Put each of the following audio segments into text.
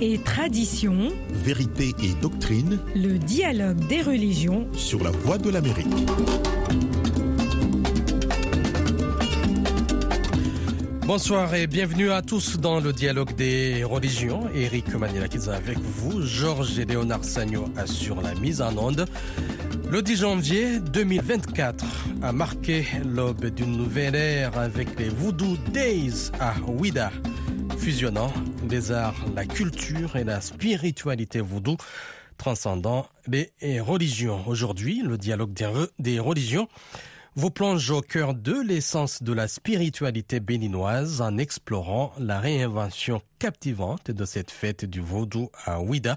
et tradition. Vérité et doctrine. Le dialogue des religions. Sur la voie de l'Amérique. Bonsoir et bienvenue à tous dans le dialogue des religions. Eric Manilakidza avec vous, Georges et Léonard Sagno assure la mise en onde. Le 10 janvier 2024 a marqué l'aube d'une nouvelle ère avec les Voodoo Days à Ouida, fusionnant les arts, la culture et la spiritualité voodoo, transcendant les religions. Aujourd'hui, le dialogue des religions vous plonge au cœur de l'essence de la spiritualité béninoise en explorant la réinvention captivante de cette fête du vaudou à Ouida,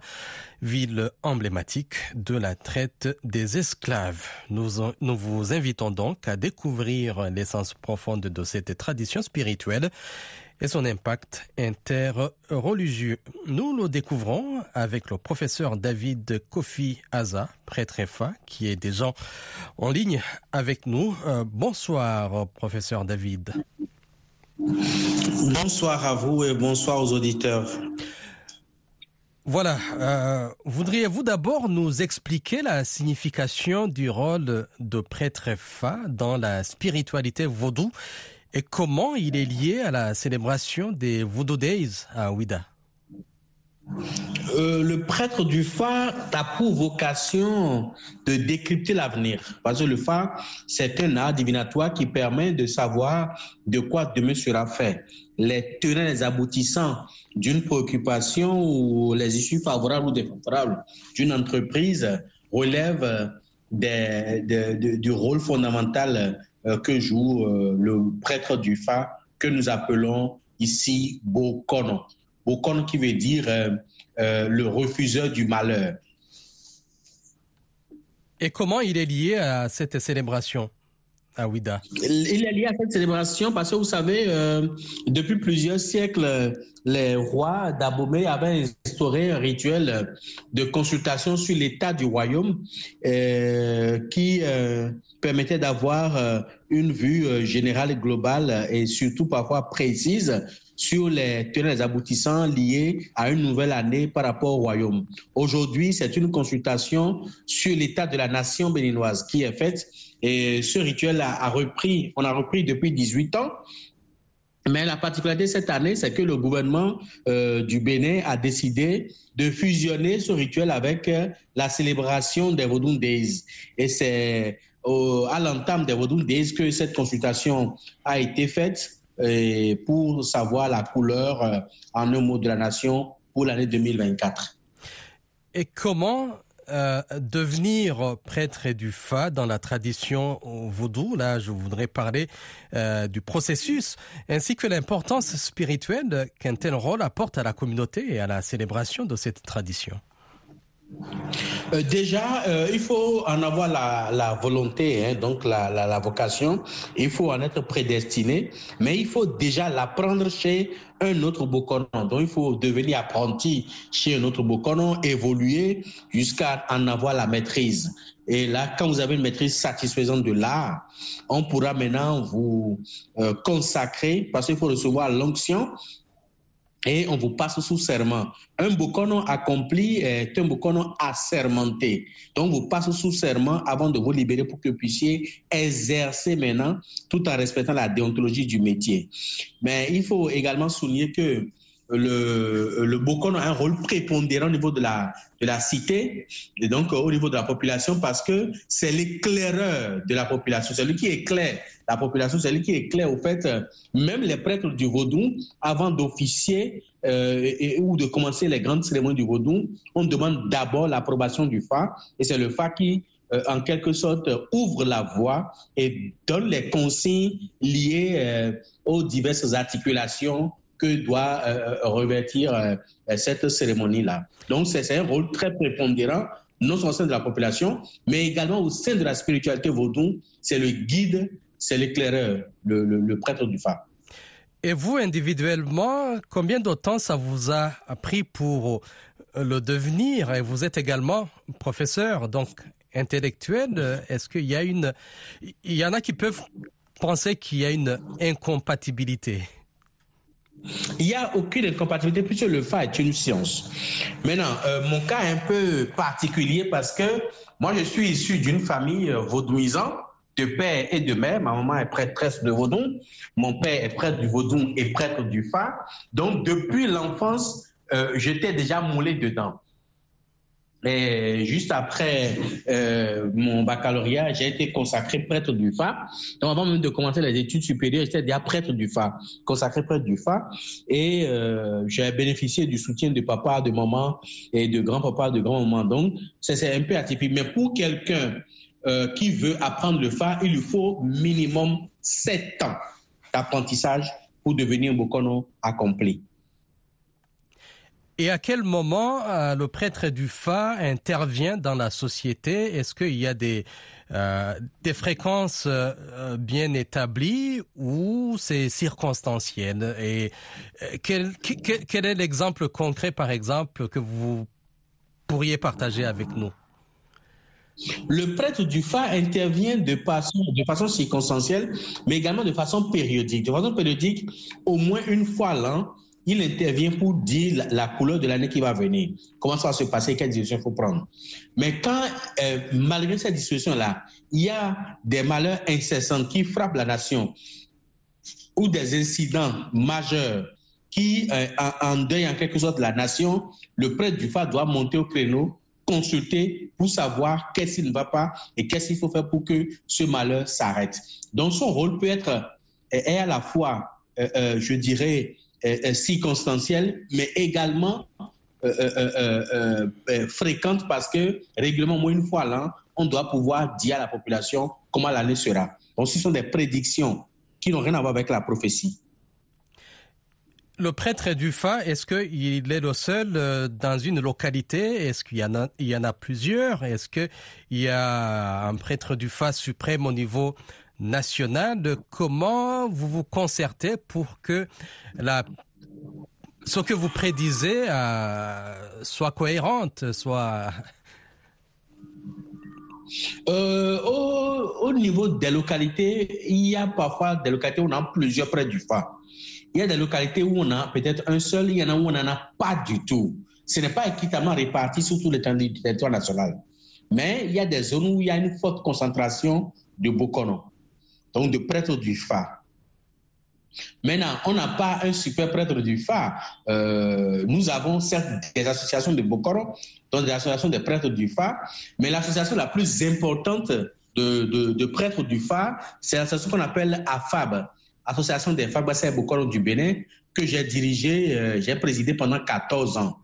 ville emblématique de la traite des esclaves. Nous vous invitons donc à découvrir l'essence profonde de cette tradition spirituelle et son impact interreligieux. Nous le découvrons avec le professeur David Kofi Aza, prêtre FA, qui est déjà en ligne avec nous. Euh, bonsoir, professeur David. Bonsoir à vous et bonsoir aux auditeurs. Voilà, euh, voudriez-vous d'abord nous expliquer la signification du rôle de prêtre FA dans la spiritualité vaudou et comment il est lié à la célébration des Voodoo Days à Ouida? Euh, le prêtre du phare a pour vocation de décrypter l'avenir. Parce que le phare, c'est un art divinatoire qui permet de savoir de quoi demain sera fait. Les tenants, les aboutissants d'une préoccupation ou les issues favorables ou défavorables d'une entreprise relèvent du rôle fondamental euh, que joue euh, le prêtre du Fa que nous appelons ici Bokono. Bokono qui veut dire euh, le refuseur du malheur. Et comment il est lié à cette célébration? Ouida Il est lié à cette célébration parce que vous savez, depuis plusieurs siècles, les rois d'Abomey avaient instauré un rituel de consultation sur l'état du royaume qui permettait d'avoir euh, une vue euh, générale et globale et surtout parfois précise sur les tenants et aboutissants liés à une nouvelle année par rapport au royaume. Aujourd'hui, c'est une consultation sur l'état de la nation béninoise qui est faite et ce rituel a, repris, on a repris depuis 18 ans. Mais la particularité cette année, c'est que le gouvernement euh, du Bénin a décidé de fusionner ce rituel avec la célébration des Vodun Days. Et c'est à l'entame des Vodou disent que cette consultation a été faite euh, pour savoir la couleur euh, en un mot de la nation pour l'année 2024. Et comment euh, devenir prêtre du Fa dans la tradition vaudou. Là, je voudrais parler du processus ainsi que l'importance spirituelle qu'un tel rôle apporte à la communauté et à la célébration de cette tradition. Euh, déjà, euh, il faut en avoir la, volonté, hein, donc la, vocation. Il faut en être prédestiné, mais il faut déjà l'apprendre chez un autre Bokonon. Donc, il faut devenir apprenti chez un autre Bokonon, évoluer jusqu'à en avoir la maîtrise. Et là, quand vous avez une maîtrise satisfaisante de l'art, on pourra maintenant vous euh, consacrer, parce qu'il faut recevoir l'onction et on vous passe sous serment. Un bokono accompli est un bokono assermenté. Donc, vous passez sous serment avant de vous libérer pour que vous puissiez exercer maintenant tout en respectant la déontologie du métier. Mais il faut également souligner que le, le Bokon a un rôle prépondérant au niveau de la, de la cité et donc au niveau de la population parce que c'est l'éclaireur de la population, c'est lui qui éclaire la population, c'est lui qui éclaire au fait même les prêtres du Vaudou avant d'officier euh, ou de commencer les grandes cérémonies du Vaudou, on demande d'abord l'approbation du Fa et c'est le Fa qui euh, en quelque sorte ouvre la voie et donne les consignes liées euh, aux diverses articulations que doit euh, revêtir euh, cette cérémonie-là. Donc, c'est un rôle très prépondérant, non seulement au sein de la population, mais également au sein de la spiritualité vaudou. C'est le guide, c'est l'éclaireur, le, prêtre du phare. Et vous, individuellement, combien de temps ça vous a pris pour euh, le devenir? Et vous êtes également professeur, donc intellectuel. Est-ce qu'il y a une... Il y en a qui peuvent penser qu'il y a une incompatibilité? Il n'y a aucune incompatibilité puisque le Fa est une science. Maintenant, euh, mon cas est un peu particulier parce que moi, je suis issu d'une famille euh, vaudouisante de père et de mère. Ma maman est prêtresse de Vaudon. Mon père est prêtre du Vaudon et prêtre du Fa. Donc, depuis l'enfance, euh, j'étais déjà moulé dedans. Et juste après euh, mon baccalauréat, j'ai été consacré prêtre du Fa. Donc avant même de commencer les études supérieures, j'étais déjà prêtre du Fa, consacré prêtre du Fa. Et euh, j'ai bénéficié du soutien de papa, de maman et de grand-papa, de grand-maman. Donc c'est un peu atypique. Mais pour quelqu'un euh, qui veut apprendre le Fa, il lui faut minimum sept ans d'apprentissage pour devenir Bokono accompli. Et à quel moment euh, le prêtre du Fa intervient dans la société? Est-ce qu'il y a des, euh, des fréquences euh, bien établies ou c'est circonstanciel? Et quel, quel, quel est l'exemple concret, par exemple, que vous pourriez partager avec nous? Le prêtre du Fa intervient de façon, de façon circonstancielle, mais également de façon périodique. De façon périodique, au moins une fois l'an, il intervient pour dire la, couleur de l'année qui va venir, comment ça va se passer, quelle direction il faut prendre? Mais quand, euh, malgré cette disposition-là, il y a des malheurs incessants qui frappent la nation ou des incidents majeurs qui euh, endeuillent en quelque sorte la nation, le prêtre du Fa doit monter au créneau consulter pour savoir qu'est-ce qui ne va pas et qu'est-ce qu'il faut faire pour que ce malheur s'arrête. Donc son rôle peut être est à la fois, euh, euh, je dirais, euh, circonstanciel, mais également fréquente parce que règlement, moins une fois l'an, on doit pouvoir dire à la population comment l'année sera. Donc ce sont des prédictions qui n'ont rien à voir avec la prophétie. Le prêtre du Fa, est-ce qu'il est le seul euh, dans une localité? Est-ce qu'il y en a, il y en a plusieurs? Est-ce qu'il y a un prêtre du Fa suprême au niveau national Comment vous vous concertez pour que la, ce que vous prédisez euh, soit cohérente, soit... Euh, au, au, niveau des localités, il y a parfois des localités où on a plusieurs prêtres du Fa. Il y a des localités où on a peut-être un seul, il y en a où on n'en a pas du tout. Ce n'est pas équitablement réparti sur tout le territoire national. Mais il y a des zones où il y a une forte concentration de Bokono, donc de prêtres du Fa. Maintenant, on n'a pas un super prêtre du Fa. Euh, nous avons certes des associations de Bokono, donc des associations de prêtres du Fa, mais l'association la plus importante de, de, prêtres du Fa, c'est l'association qu'on appelle AFAB, Association des Fabricants Bokoro du Bénin, que j'ai dirigé, euh, j'ai présidé pendant 14 ans.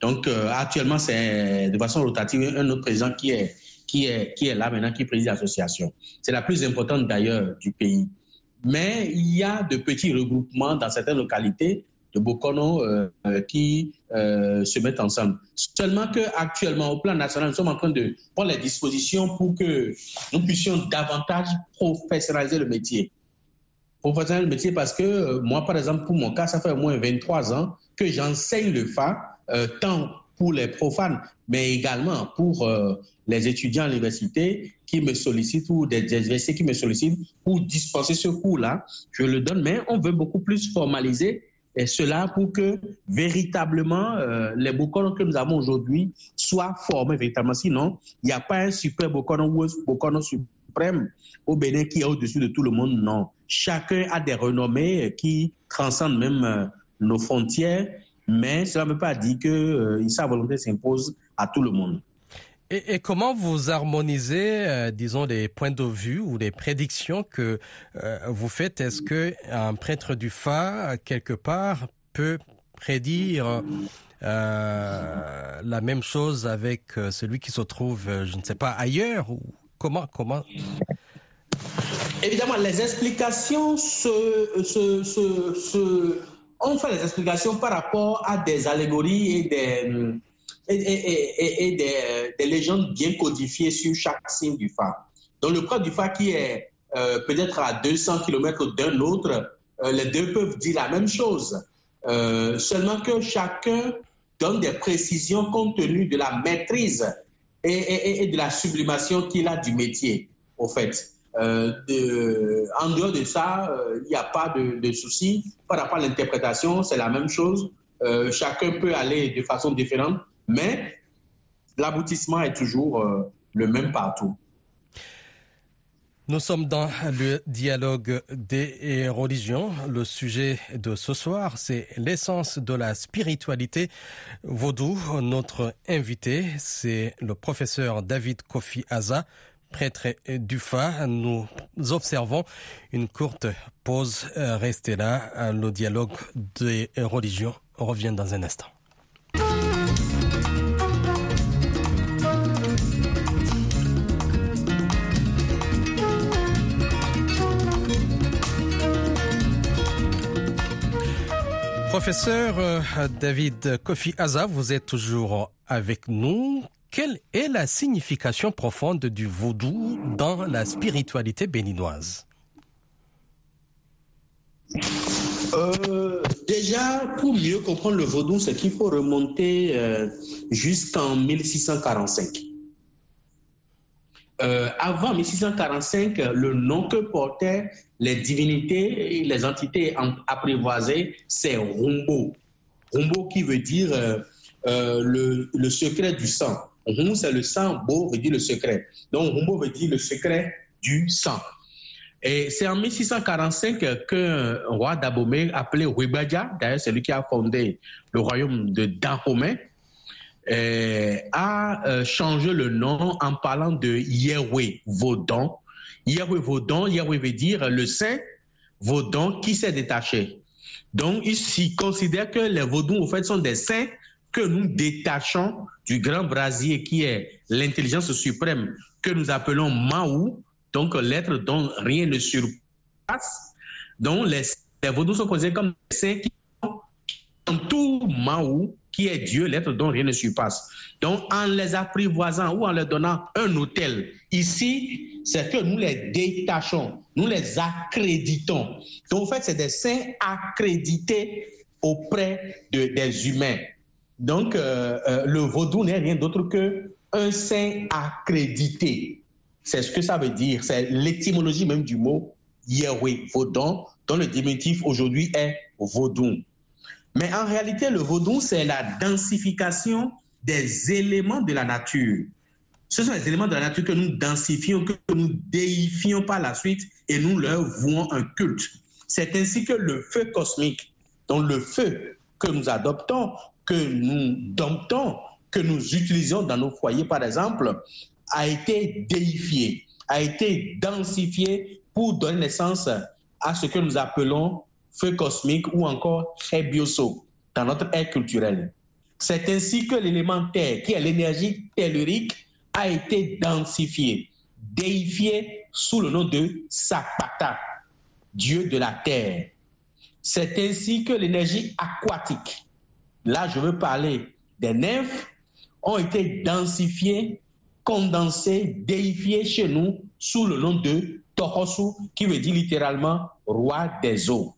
Donc, euh, actuellement, c'est de façon rotative un autre président qui est, qui est, qui est là maintenant, qui préside l'association. C'est la plus importante d'ailleurs du pays. Mais il y a de petits regroupements dans certaines localités de Bokono euh, qui euh, se mettent ensemble. Seulement que actuellement, au plan national, nous sommes en train de prendre les dispositions pour que nous puissions davantage professionnaliser le métier professionnel le métier parce que euh, moi, par exemple, pour mon cas, ça fait au moins 23 ans que j'enseigne le Fa, euh, tant pour les profanes, mais également pour euh, les étudiants à l'université qui me sollicitent ou des universités qui me sollicitent pour dispenser ce cours-là. Je le donne, mais on veut beaucoup plus formaliser cela pour que véritablement euh, les Bokono que nous avons aujourd'hui soient formés véritablement. Sinon, il n'y a pas un super Bokono ou un Bokono suprême au Bénin qui est au-dessus de tout le monde. Non. Chacun a des renommées qui transcendent même euh, nos frontières, mais cela ne veut pas dire que euh, sa volonté s'impose à tout le monde. Et, et, comment vous harmonisez, euh, disons, les points de vue ou les prédictions que euh, vous faites? Est-ce que un prêtre du Fa, quelque part, peut prédire euh, la même chose avec celui qui se trouve, je ne sais pas, ailleurs ou comment comment? Évidemment, les explications se, se, se, se, on fait les explications par rapport à des allégories et des et, et, et, et des, des, légendes bien codifiées sur chaque signe du Fa. Donc le prêtre du Fa qui est euh, peut-être à 200 km d'un autre, euh, les deux peuvent dire la même chose. Euh, seulement que chacun donne des précisions compte tenu de la maîtrise et, et de la sublimation qu'il a du métier, au fait. De, en dehors de ça, il n'y a pas de, de souci. Par rapport à l'interprétation, c'est la même chose. chacun peut aller de façon différente, mais l'aboutissement est toujours le même partout. Nous sommes dans le dialogue des religions. Le sujet de ce soir, c'est l'essence de la spiritualité vaudou. Notre invité, c'est le professeur David Kofi Aza, prêtre d'UFA. Nous observons une courte pause. Restez là. Le dialogue des religions revient dans un instant. Professeur euh, David Kofi Aza, vous êtes toujours avec nous. Quelle est la signification profonde du vaudou dans la spiritualité béninoise? Euh, déjà, pour mieux comprendre le vaudou, c'est qu'il faut remonter euh, jusqu'en 1645. Euh, avant 1645, le nom que portaient les divinités et les entités apprivoisées, c'est Rumbo. Rumbo qui veut dire le, secret du sang. Rumbo, c'est le sang, Bo veut dire le secret. Donc, Rumbo veut dire le secret du sang. Et c'est en 1645 qu'un roi d'Abomey appelé Wibadja, d'ailleurs c'est lui qui a fondé le royaume de Dahomey, euh, a euh, changé le nom en parlant de Yahweh Vaudon. Yahweh Vaudon, Yahweh veut dire le saint Vaudon qui s'est détaché. Donc, il considère que les Vaudons, au fait, sont des saints que nous détachons du grand brasier qui est l'intelligence suprême que nous appelons Maou, donc l'être dont rien ne surpasse. Donc, les, les Vaudous sont considérés comme des saints qui tout Maou qui est Dieu, l'être dont rien ne surpasse. Donc, en les apprivoisant ou en leur donnant un hôtel, ici, c'est que nous les détachons, nous les accréditons. Donc, en fait, c'est des saints accrédités auprès de, des humains. Donc, euh, euh, le vaudou n'est rien d'autre que un saint accrédité. C'est ce que ça veut dire. C'est l'étymologie même du mot Yahweh, vaudon, dont le diminutif aujourd'hui est vaudou. Mais en réalité, le vaudou, c'est la densification des éléments de la nature. Ce sont les éléments de la nature que nous densifions, que nous déifions par la suite et nous leur vouons un culte. C'est ainsi que le feu cosmique, donc le feu que nous adoptons, que nous domptons, que nous utilisons dans nos foyers, par exemple, a été déifié, a été densifié pour donner naissance à ce que nous appelons feu cosmique ou encore bioso dans notre ère culturelle. C'est ainsi que l'élément terre, qui est l'énergie tellurique, a été densifié, déifié sous le nom de Sapata, dieu de la terre. C'est ainsi que l'énergie aquatique, là je veux parler des nymphes, ont été densifiées, condensées, déifiées chez nous sous le nom de Tohosu, qui veut dire littéralement roi des eaux.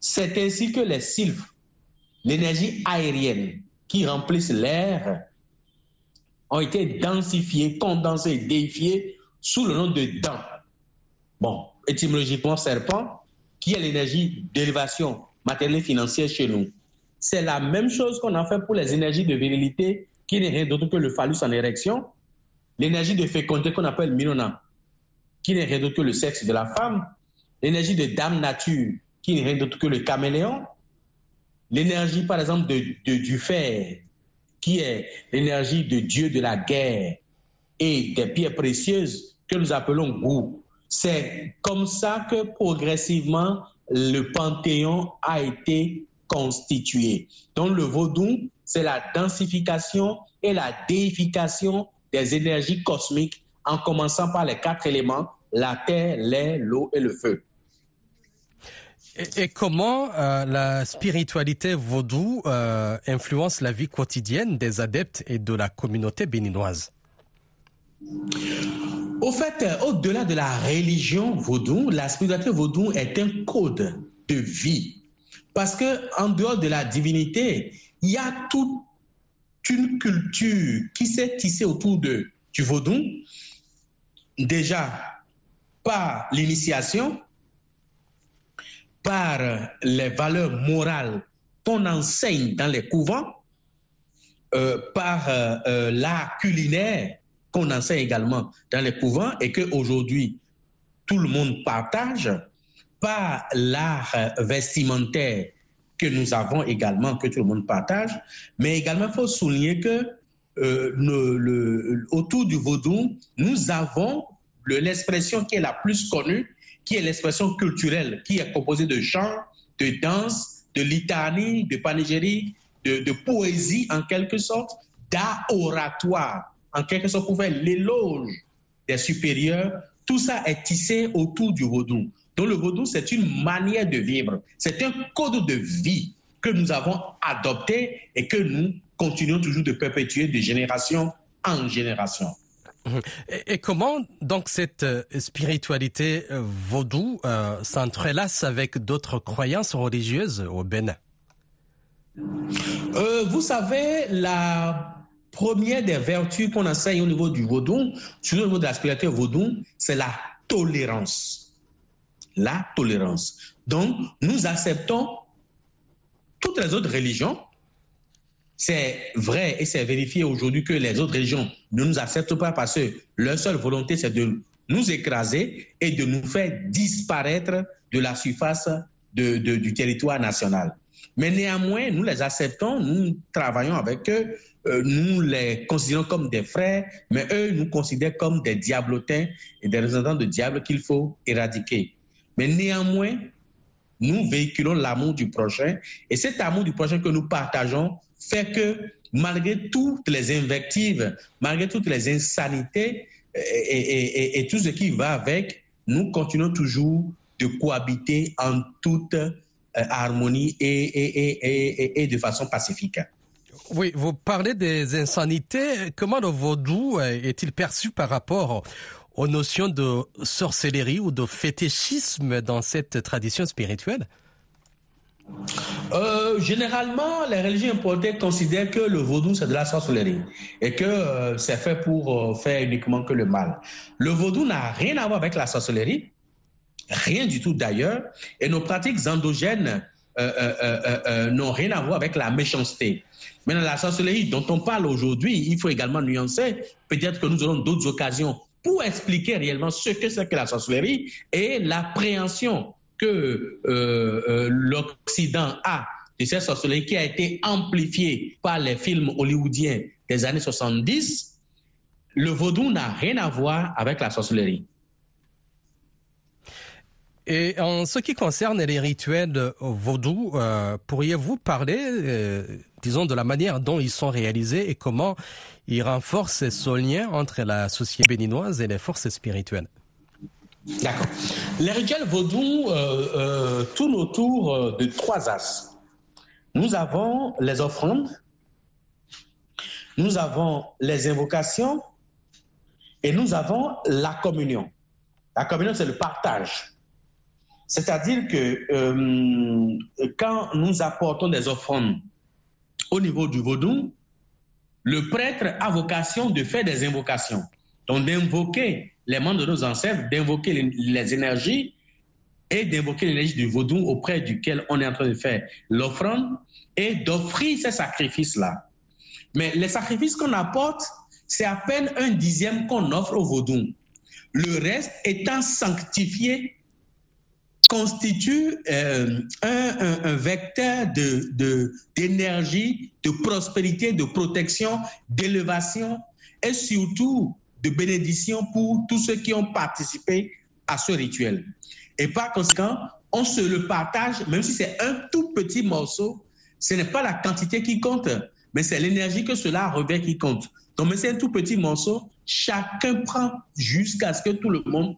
C'est ainsi que les sylphes, l'énergie aérienne qui remplissent l'air, ont été densifiés, condensés, déifiés sous le nom de dents. Bon, étymologiquement serpent, qui est l'énergie d'élévation matérielle et financière chez nous. C'est la même chose qu'on a fait pour les énergies de virilité, qui n'est rien d'autre que le phallus en érection, l'énergie de fécondité qu'on appelle Minona, qui n'est rien d'autre que le sexe de la femme, l'énergie de dame nature, qui n'est rien d'autre que le caméléon. L'énergie, par exemple, de, du fer, qui est l'énergie de Dieu de la guerre et des pierres précieuses que nous appelons goût. C'est comme ça que progressivement le panthéon a été constitué. Donc le vaudou, c'est la densification et la déification des énergies cosmiques en commençant par les quatre éléments, la terre, l'air, l'eau et le feu. Et, comment euh, la spiritualité vaudou euh, influence la vie quotidienne des adeptes et de la communauté béninoise? Au fait, euh, au-delà de la religion vaudou, la spiritualité vaudou est un code de vie. Parce que en dehors de la divinité, il y a toute une culture qui s'est tissée autour de, du vaudou. Déjà, par l'initiation, par les valeurs morales qu'on enseigne dans les couvents, euh, par euh, euh, l'art culinaire qu'on enseigne également dans les couvents et qu'aujourd'hui tout le monde partage, par l'art vestimentaire que nous avons également, que tout le monde partage, mais également il faut souligner que le, autour du vaudou, nous avons l'expression qui est la plus connue, qui est l'expression culturelle, qui est composée de chants, de danse, de litanie, de panégyrie, de, de, poésie en quelque sorte, d'art oratoire, en quelque sorte pour faire l'éloge des supérieurs. Tout ça est tissé autour du vaudou. Donc le vaudou, c'est une manière de vivre, c'est un code de vie que nous avons adopté et que nous continuons toujours de perpétuer de génération en génération. Et, comment donc cette euh, spiritualité euh, vaudou euh, s'entrelace avec d'autres croyances religieuses au Bénin? Euh, Vous savez, la première des vertus qu'on enseigne au niveau du vaudou, sur le niveau de la spiritualité vaudou, c'est la tolérance. La tolérance. Donc, nous acceptons toutes les autres religions c'est vrai et c'est vérifié aujourd'hui que les autres régions ne nous acceptent pas parce que leur seule volonté, c'est de nous écraser et de nous faire disparaître de la surface du territoire national. Mais néanmoins, nous les acceptons, nous travaillons avec eux, euh, nous les considérons comme des frères, mais eux nous considèrent comme des diablotins et des représentants de diable qu'il faut éradiquer. Mais néanmoins, nous véhiculons l'amour du prochain et cet amour du prochain que nous partageons fait que malgré toutes les invectives, malgré toutes les insanités et, et, tout ce qui va avec, nous continuons toujours de cohabiter en toute euh, harmonie et, de façon pacifique. Oui, vous parlez des insanités. Comment le vaudou est-il perçu par rapport aux notions de sorcellerie ou de fétichisme dans cette tradition spirituelle euh, généralement, les religions importées considèrent que le vaudou, c'est de la sorcellerie et que euh, c'est fait pour euh, faire uniquement que le mal. Le vaudou n'a rien à voir avec la sorcellerie, rien du tout d'ailleurs, et nos pratiques endogènes n'ont rien à voir avec la méchanceté. Mais dans la sorcellerie dont on parle aujourd'hui, il faut également nuancer. Peut-être que nous aurons d'autres occasions pour expliquer réellement ce que c'est que la sorcellerie et l'appréhension que euh, euh, l'Occident a de cette sorcellerie qui a été amplifiée par les films hollywoodiens des années 70, le vaudou n'a rien à voir avec la sorcellerie. Et en ce qui concerne les rituels vaudou, euh, pourriez-vous parler, euh, disons, de la manière dont ils sont réalisés et comment ils renforcent ce lien entre la société béninoise et les forces spirituelles? D'accord. Les rituels vaudou euh, tournent autour de trois axes. Nous avons les offrandes, nous avons les invocations et nous avons la communion. La communion, c'est le partage. C'est-à-dire que euh, quand nous apportons des offrandes au niveau du vaudou, le prêtre a vocation de faire des invocations, donc d'invoquer les membres de nos ancêtres d'invoquer les, les, énergies et d'invoquer l'énergie du vaudou auprès duquel on est en train de faire l'offrande et d'offrir ces sacrifices-là. Mais les sacrifices qu'on apporte, c'est à peine un dixième qu'on offre au vaudou. Le reste étant sanctifié constitue euh, un, vecteur d'énergie, de, de, de prospérité, de protection, d'élévation et surtout de bénédiction pour tous ceux qui ont participé à ce rituel. Et par conséquent, on se le partage, même si c'est un tout petit morceau, ce n'est pas la quantité qui compte, mais c'est l'énergie que cela revêt qui compte. Donc, c'est un tout petit morceau, chacun prend jusqu'à ce que tout le monde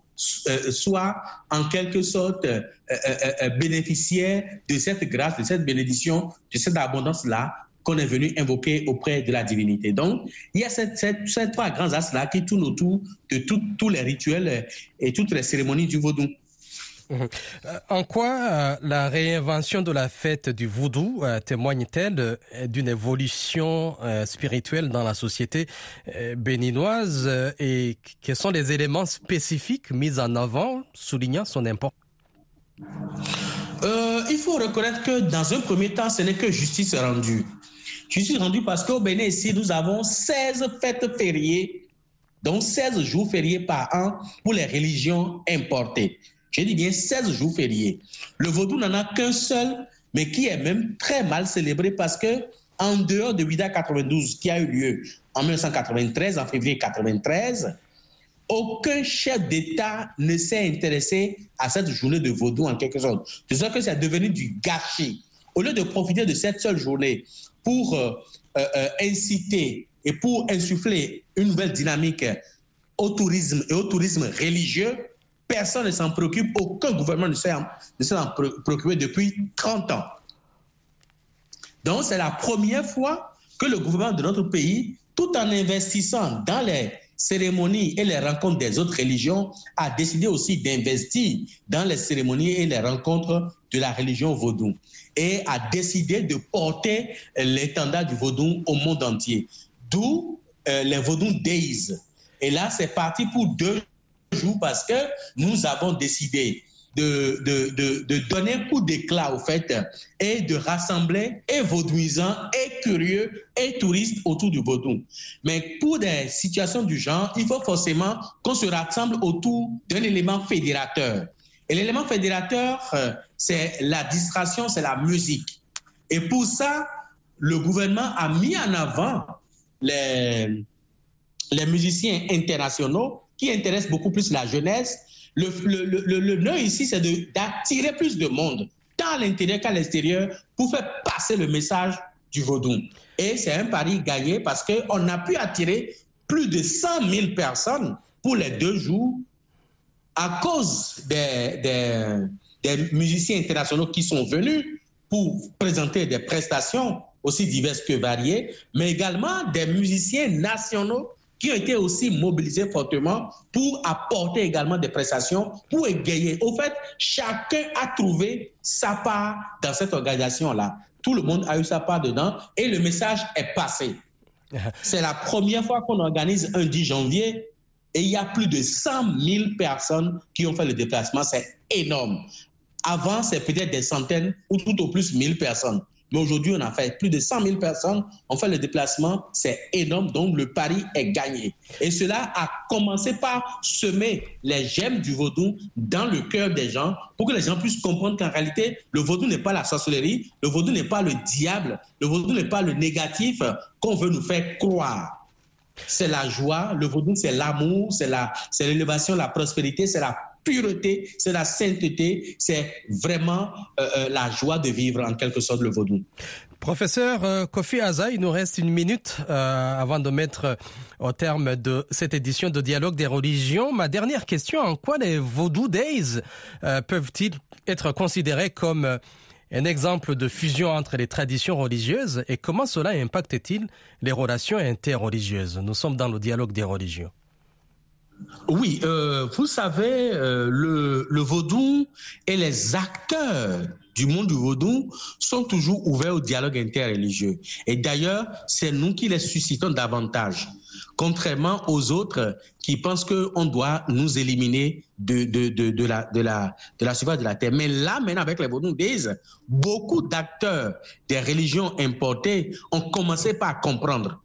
euh, soit en quelque sorte euh, euh, bénéficiaire de cette grâce, de cette bénédiction, de cette abondance-là qu'on est venu invoquer auprès de la divinité. Donc, il y a ces trois grands astres-là qui tournent autour de tous les rituels et toutes les cérémonies du vaudou. En quoi euh, la réinvention de la fête du vaudou euh, témoigne-t-elle euh, d'une évolution euh, spirituelle dans la société euh, béninoise et quels sont les éléments spécifiques mis en avant soulignant son importance il faut reconnaître que dans un premier temps, ce n'est que justice rendue. Justice rendue parce qu'au Bénin, ici, nous avons 16 fêtes fériées, donc 16 jours fériés par an pour les religions importées. Je dis bien 16 jours fériés. Le vaudou n'en a qu'un seul, mais qui est même très mal célébré parce que en dehors de Ouida 92, qui a eu lieu en 1993, en février 93, aucun chef d'État ne s'est intéressé à cette journée de vaudou en quelque sorte. C'est ça que c'est devenu du gâchis. Au lieu de profiter de cette seule journée pour euh, euh, euh, inciter et pour insuffler une nouvelle dynamique au tourisme et au tourisme religieux, personne ne s'en préoccupe, aucun gouvernement ne s'est en préoccupé depuis 30 ans. Donc c'est la première fois que le gouvernement de notre pays, tout en investissant dans les cérémonies et les rencontres des autres religions, a décidé aussi d'investir dans les cérémonies et les rencontres de la religion vaudou et a décidé de porter l'étendard du vaudou au monde entier. D'où euh, les vaudou days. Et là, c'est parti pour deux parce que nous avons décidé de, de, de, donner un coup d'éclat au fait et de rassembler et vaudouisants et curieux et touristes autour du vaudou. Mais pour des situations du genre, il faut forcément qu'on se rassemble autour d'un élément fédérateur. Et l'élément fédérateur, euh, c'est la distraction, c'est la musique. Et pour ça, le gouvernement a mis en avant les, les musiciens internationaux qui intéressent beaucoup plus la jeunesse le, le, nœud ici, c'est d'attirer plus de monde, tant à l'intérieur qu'à l'extérieur, pour faire passer le message du vaudou. Et c'est un pari gagné parce qu'on a pu attirer plus de 100 000 personnes pour les deux jours à cause des musiciens internationaux qui sont venus pour présenter des prestations aussi diverses que variées, mais également des musiciens nationaux qui ont été aussi mobilisés fortement pour apporter également des prestations, pour égayer. Au fait, chacun a trouvé sa part dans cette organisation-là. Tout le monde a eu sa part dedans et le message est passé. C'est la première fois qu'on organise un 10 janvier et il y a plus de 100 000 personnes qui ont fait le déplacement. C'est énorme. Avant, c'est peut-être des centaines ou tout au plus 1000 personnes. Mais aujourd'hui, on a fait plus de 100 000 personnes ont fait le déplacement. C'est énorme. Donc, le pari est gagné. Et cela a commencé par semer les gemmes du vaudou dans le cœur des gens pour que les gens puissent comprendre qu'en réalité, le vaudou n'est pas la sorcellerie, le vaudou n'est pas le diable, le vaudou n'est pas le négatif qu'on veut nous faire croire. C'est la joie, le vaudou, c'est l'amour, c'est l'élévation, la prospérité, c'est la pureté, c'est la sainteté, c'est vraiment euh, euh, la joie de vivre en quelque sorte le vaudou. Professeur euh, Kofi Aza, il nous reste une minute avant de mettre au terme de cette édition de Dialogue des religions. Ma dernière question, en quoi les Vaudou Days peuvent-ils être considérés comme un exemple de fusion entre les traditions religieuses et comment cela impacte-t-il les relations interreligieuses? Nous sommes dans le dialogue des religions. Oui, euh, vous savez, euh, le, vaudou et les acteurs du monde du vaudou sont toujours ouverts au dialogue interreligieux. Et d'ailleurs, c'est nous qui les suscitons davantage, contrairement aux autres qui pensent qu'on doit nous éliminer de, la, de, de la surface de la terre. Mais là, maintenant, avec les vaudous, beaucoup d'acteurs des religions importées ont commencé par comprendre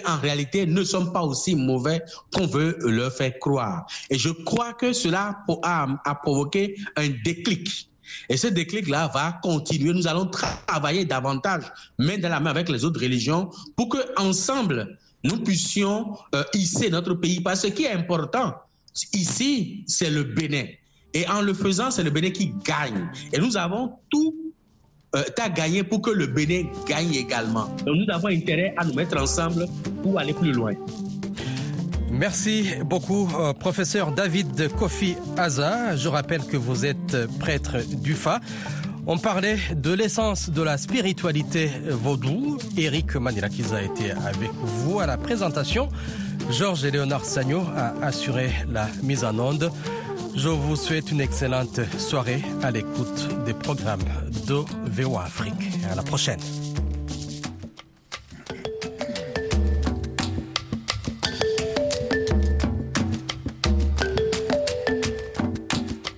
qu'en réalité ne sommes pas aussi mauvais qu'on veut leur faire croire. Et je crois que cela a, a provoqué un déclic. Et ce déclic-là va continuer. Nous allons travailler davantage, main dans la main avec les autres religions, pour que ensemble nous puissions euh, hisser notre pays. Parce que ce qui est important ici, c'est le Bénin. Et en le faisant, c'est le Bénin qui gagne. Et nous avons tout euh, tu as gagné pour que le Bénin gagne également. Donc nous avons intérêt à nous mettre ensemble pour aller plus loin. Merci beaucoup, euh, professeur David Kofi Aza. Je rappelle que vous êtes prêtre du Fa. On parlait de l'essence de la spiritualité vaudou. Eric Manilakiza a été avec vous à la présentation. Georges et Léonard Sagno a assuré la mise en onde. Je vous souhaite une excellente soirée à l'écoute des programmes de VO Afrique. À la prochaine.